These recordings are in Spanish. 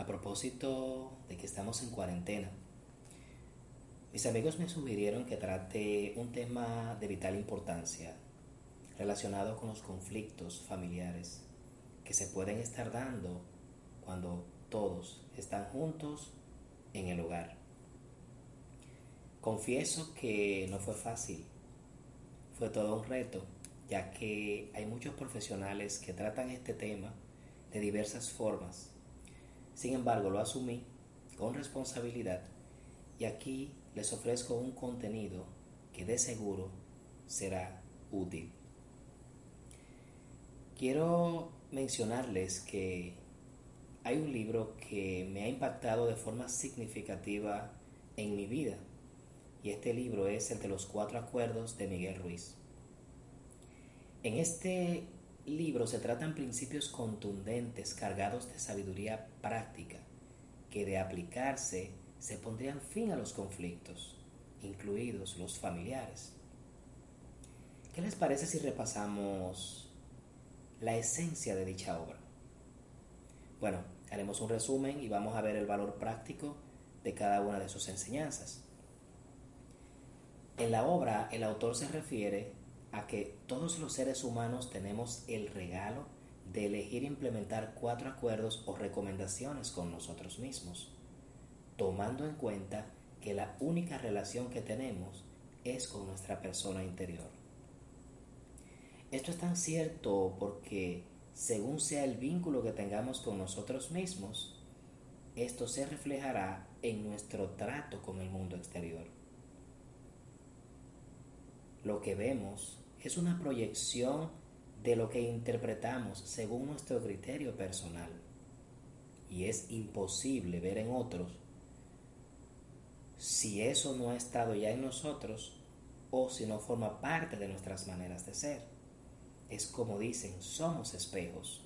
A propósito de que estamos en cuarentena, mis amigos me sugirieron que trate un tema de vital importancia relacionado con los conflictos familiares que se pueden estar dando cuando todos están juntos en el hogar. Confieso que no fue fácil, fue todo un reto, ya que hay muchos profesionales que tratan este tema de diversas formas. Sin embargo, lo asumí con responsabilidad y aquí les ofrezco un contenido que de seguro será útil. Quiero mencionarles que hay un libro que me ha impactado de forma significativa en mi vida y este libro es el de los cuatro acuerdos de Miguel Ruiz. En este libro se tratan principios contundentes cargados de sabiduría práctica que de aplicarse se pondrían fin a los conflictos, incluidos los familiares. ¿Qué les parece si repasamos la esencia de dicha obra? Bueno, haremos un resumen y vamos a ver el valor práctico de cada una de sus enseñanzas. En la obra el autor se refiere a que todos los seres humanos tenemos el regalo de elegir implementar cuatro acuerdos o recomendaciones con nosotros mismos, tomando en cuenta que la única relación que tenemos es con nuestra persona interior. Esto es tan cierto porque según sea el vínculo que tengamos con nosotros mismos, esto se reflejará en nuestro trato con el mundo exterior. Lo que vemos es una proyección de lo que interpretamos según nuestro criterio personal y es imposible ver en otros si eso no ha estado ya en nosotros o si no forma parte de nuestras maneras de ser. Es como dicen, somos espejos.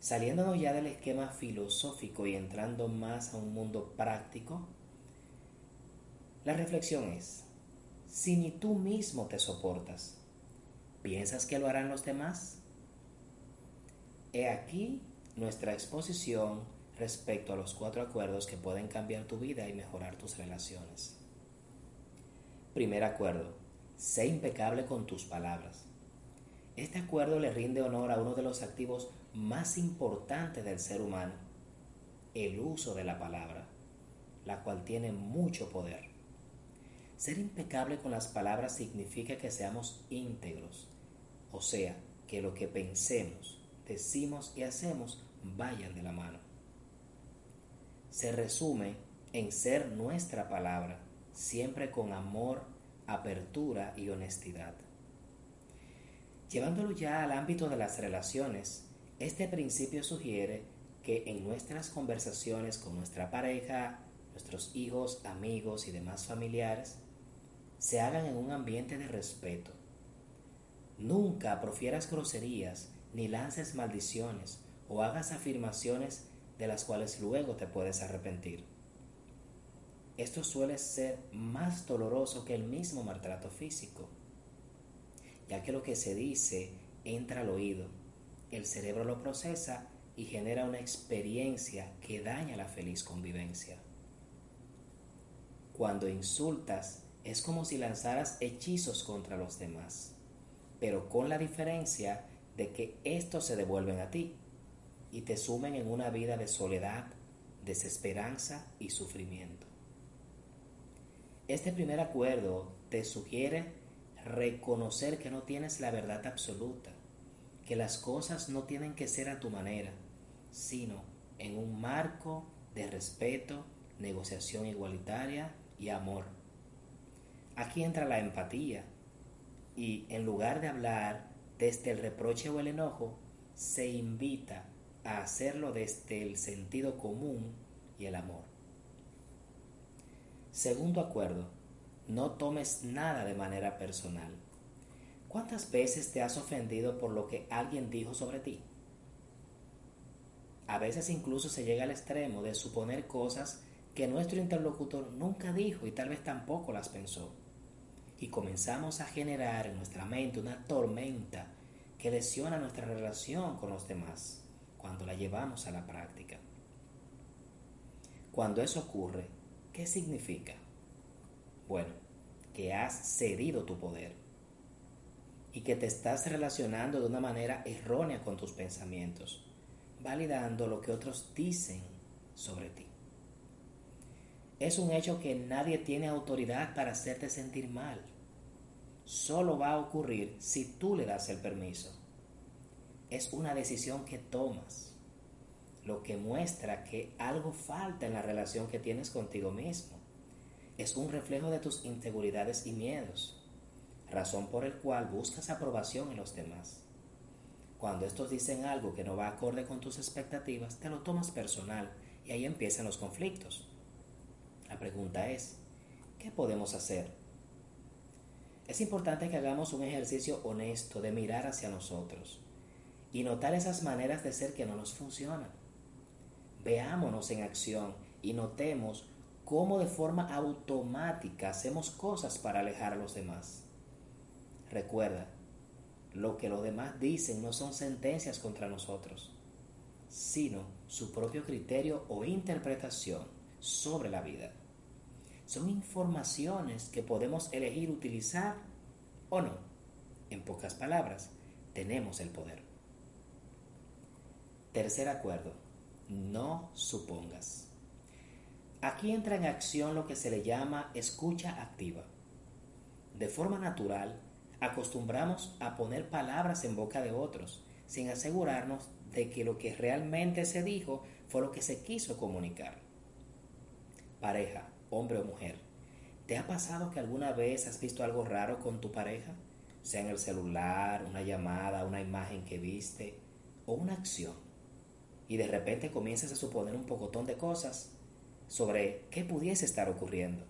Saliéndonos ya del esquema filosófico y entrando más a un mundo práctico, la reflexión es, si ni tú mismo te soportas, ¿piensas que lo harán los demás? He aquí nuestra exposición respecto a los cuatro acuerdos que pueden cambiar tu vida y mejorar tus relaciones. Primer acuerdo, sé impecable con tus palabras. Este acuerdo le rinde honor a uno de los activos más importantes del ser humano, el uso de la palabra, la cual tiene mucho poder. Ser impecable con las palabras significa que seamos íntegros, o sea, que lo que pensemos, decimos y hacemos vayan de la mano. Se resume en ser nuestra palabra, siempre con amor, apertura y honestidad. Llevándolo ya al ámbito de las relaciones, este principio sugiere que en nuestras conversaciones con nuestra pareja, nuestros hijos, amigos y demás familiares, se hagan en un ambiente de respeto. Nunca profieras groserías ni lances maldiciones o hagas afirmaciones de las cuales luego te puedes arrepentir. Esto suele ser más doloroso que el mismo maltrato físico ya que lo que se dice entra al oído, el cerebro lo procesa y genera una experiencia que daña la feliz convivencia. Cuando insultas es como si lanzaras hechizos contra los demás, pero con la diferencia de que estos se devuelven a ti y te sumen en una vida de soledad, desesperanza y sufrimiento. Este primer acuerdo te sugiere reconocer que no tienes la verdad absoluta, que las cosas no tienen que ser a tu manera, sino en un marco de respeto, negociación igualitaria y amor. Aquí entra la empatía y en lugar de hablar desde el reproche o el enojo, se invita a hacerlo desde el sentido común y el amor. Segundo acuerdo, no tomes nada de manera personal. ¿Cuántas veces te has ofendido por lo que alguien dijo sobre ti? A veces incluso se llega al extremo de suponer cosas que nuestro interlocutor nunca dijo y tal vez tampoco las pensó. Y comenzamos a generar en nuestra mente una tormenta que lesiona nuestra relación con los demás cuando la llevamos a la práctica. Cuando eso ocurre, ¿qué significa? Bueno, que has cedido tu poder y que te estás relacionando de una manera errónea con tus pensamientos, validando lo que otros dicen sobre ti. Es un hecho que nadie tiene autoridad para hacerte sentir mal. Solo va a ocurrir si tú le das el permiso. Es una decisión que tomas, lo que muestra que algo falta en la relación que tienes contigo mismo. Es un reflejo de tus inseguridades y miedos, razón por el cual buscas aprobación en los demás. Cuando estos dicen algo que no va acorde con tus expectativas, te lo tomas personal y ahí empiezan los conflictos. La pregunta es, ¿qué podemos hacer? Es importante que hagamos un ejercicio honesto de mirar hacia nosotros y notar esas maneras de ser que no nos funcionan. Veámonos en acción y notemos cómo de forma automática hacemos cosas para alejar a los demás. Recuerda, lo que los demás dicen no son sentencias contra nosotros, sino su propio criterio o interpretación sobre la vida. Son informaciones que podemos elegir utilizar o no. En pocas palabras, tenemos el poder. Tercer acuerdo, no supongas. Aquí entra en acción lo que se le llama escucha activa. De forma natural, acostumbramos a poner palabras en boca de otros, sin asegurarnos de que lo que realmente se dijo fue lo que se quiso comunicar pareja, hombre o mujer, ¿te ha pasado que alguna vez has visto algo raro con tu pareja? Sea en el celular, una llamada, una imagen que viste o una acción. Y de repente comienzas a suponer un pocotón de cosas sobre qué pudiese estar ocurriendo.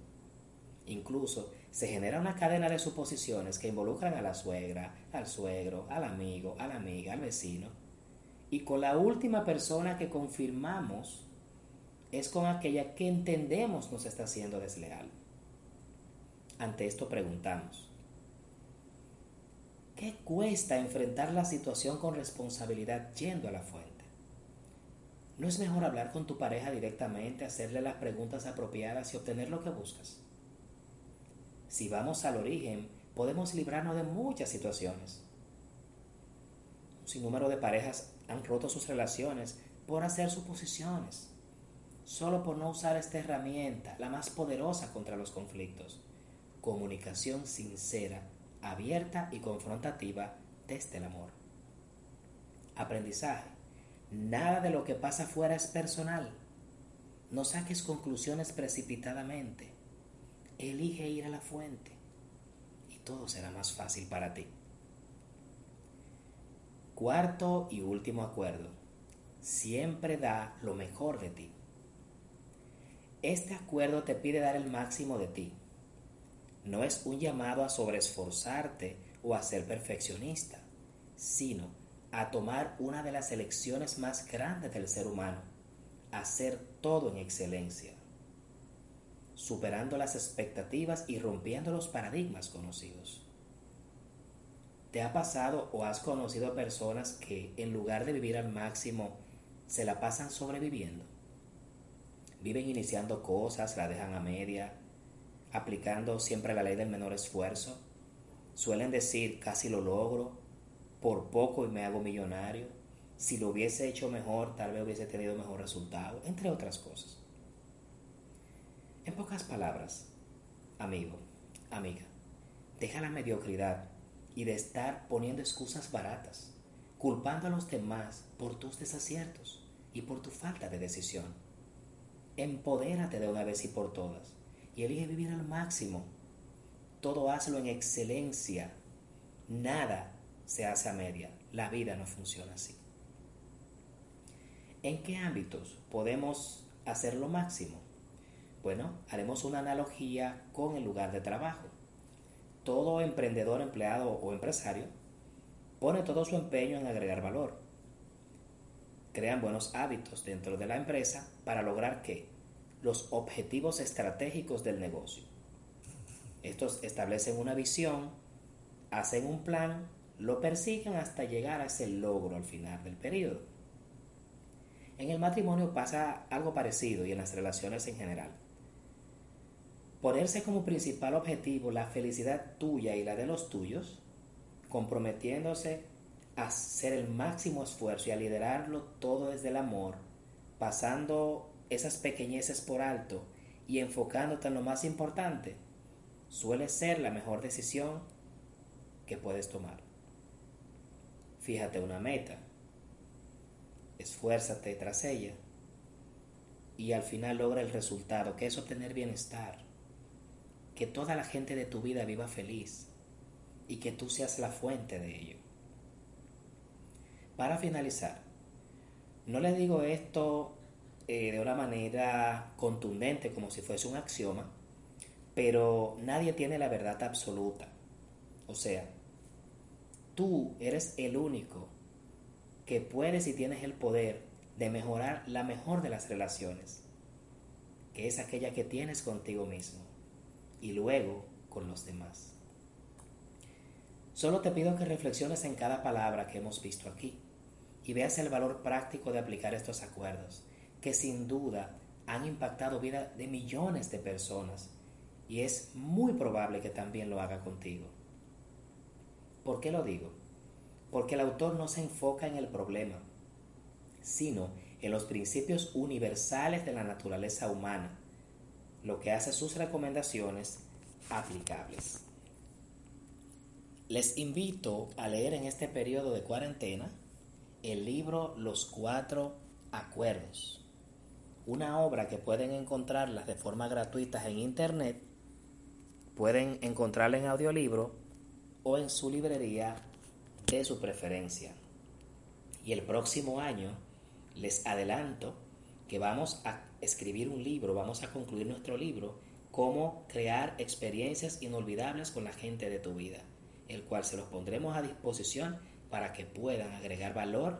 Incluso se genera una cadena de suposiciones que involucran a la suegra, al suegro, al amigo, a la amiga, al vecino. Y con la última persona que confirmamos es con aquella que entendemos nos está siendo desleal. Ante esto preguntamos, ¿qué cuesta enfrentar la situación con responsabilidad yendo a la fuente? ¿No es mejor hablar con tu pareja directamente, hacerle las preguntas apropiadas y obtener lo que buscas? Si vamos al origen, podemos librarnos de muchas situaciones. Un sinnúmero de parejas han roto sus relaciones por hacer suposiciones solo por no usar esta herramienta, la más poderosa contra los conflictos. Comunicación sincera, abierta y confrontativa desde el amor. Aprendizaje. Nada de lo que pasa afuera es personal. No saques conclusiones precipitadamente. Elige ir a la fuente y todo será más fácil para ti. Cuarto y último acuerdo. Siempre da lo mejor de ti. Este acuerdo te pide dar el máximo de ti. No es un llamado a sobreesforzarte o a ser perfeccionista, sino a tomar una de las elecciones más grandes del ser humano, hacer todo en excelencia, superando las expectativas y rompiendo los paradigmas conocidos. ¿Te ha pasado o has conocido personas que en lugar de vivir al máximo se la pasan sobreviviendo? Viven iniciando cosas, la dejan a media, aplicando siempre la ley del menor esfuerzo. Suelen decir, casi lo logro, por poco y me hago millonario. Si lo hubiese hecho mejor, tal vez hubiese tenido mejor resultado, entre otras cosas. En pocas palabras, amigo, amiga, deja la mediocridad y de estar poniendo excusas baratas, culpando a los demás por tus desaciertos y por tu falta de decisión Empodérate de una vez y por todas y elige vivir al máximo. Todo hazlo en excelencia. Nada se hace a media. La vida no funciona así. ¿En qué ámbitos podemos hacer lo máximo? Bueno, haremos una analogía con el lugar de trabajo. Todo emprendedor, empleado o empresario pone todo su empeño en agregar valor. Crean buenos hábitos dentro de la empresa para lograr que los objetivos estratégicos del negocio. Estos establecen una visión, hacen un plan, lo persiguen hasta llegar a ese logro al final del periodo. En el matrimonio pasa algo parecido y en las relaciones en general. Ponerse como principal objetivo la felicidad tuya y la de los tuyos, comprometiéndose hacer el máximo esfuerzo y a liderarlo todo desde el amor, pasando esas pequeñeces por alto y enfocándote en lo más importante, suele ser la mejor decisión que puedes tomar. Fíjate una meta, esfuérzate tras ella y al final logra el resultado, que es obtener bienestar, que toda la gente de tu vida viva feliz y que tú seas la fuente de ello. Para finalizar, no le digo esto eh, de una manera contundente como si fuese un axioma, pero nadie tiene la verdad absoluta. O sea, tú eres el único que puedes y tienes el poder de mejorar la mejor de las relaciones, que es aquella que tienes contigo mismo y luego con los demás. Solo te pido que reflexiones en cada palabra que hemos visto aquí y veas el valor práctico de aplicar estos acuerdos, que sin duda han impactado vida de millones de personas y es muy probable que también lo haga contigo. ¿Por qué lo digo? porque el autor no se enfoca en el problema, sino en los principios universales de la naturaleza humana, lo que hace sus recomendaciones aplicables. Les invito a leer en este periodo de cuarentena el libro Los Cuatro Acuerdos, una obra que pueden encontrarla de forma gratuita en internet, pueden encontrarla en audiolibro o en su librería de su preferencia. Y el próximo año les adelanto que vamos a escribir un libro, vamos a concluir nuestro libro, cómo crear experiencias inolvidables con la gente de tu vida, el cual se los pondremos a disposición para que puedan agregar valor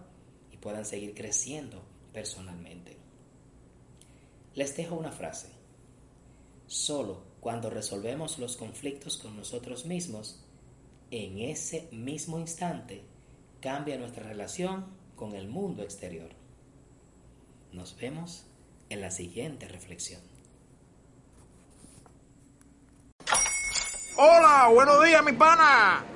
y puedan seguir creciendo personalmente. Les dejo una frase. Solo cuando resolvemos los conflictos con nosotros mismos en ese mismo instante cambia nuestra relación con el mundo exterior. Nos vemos en la siguiente reflexión. Hola, buenos días, mi pana.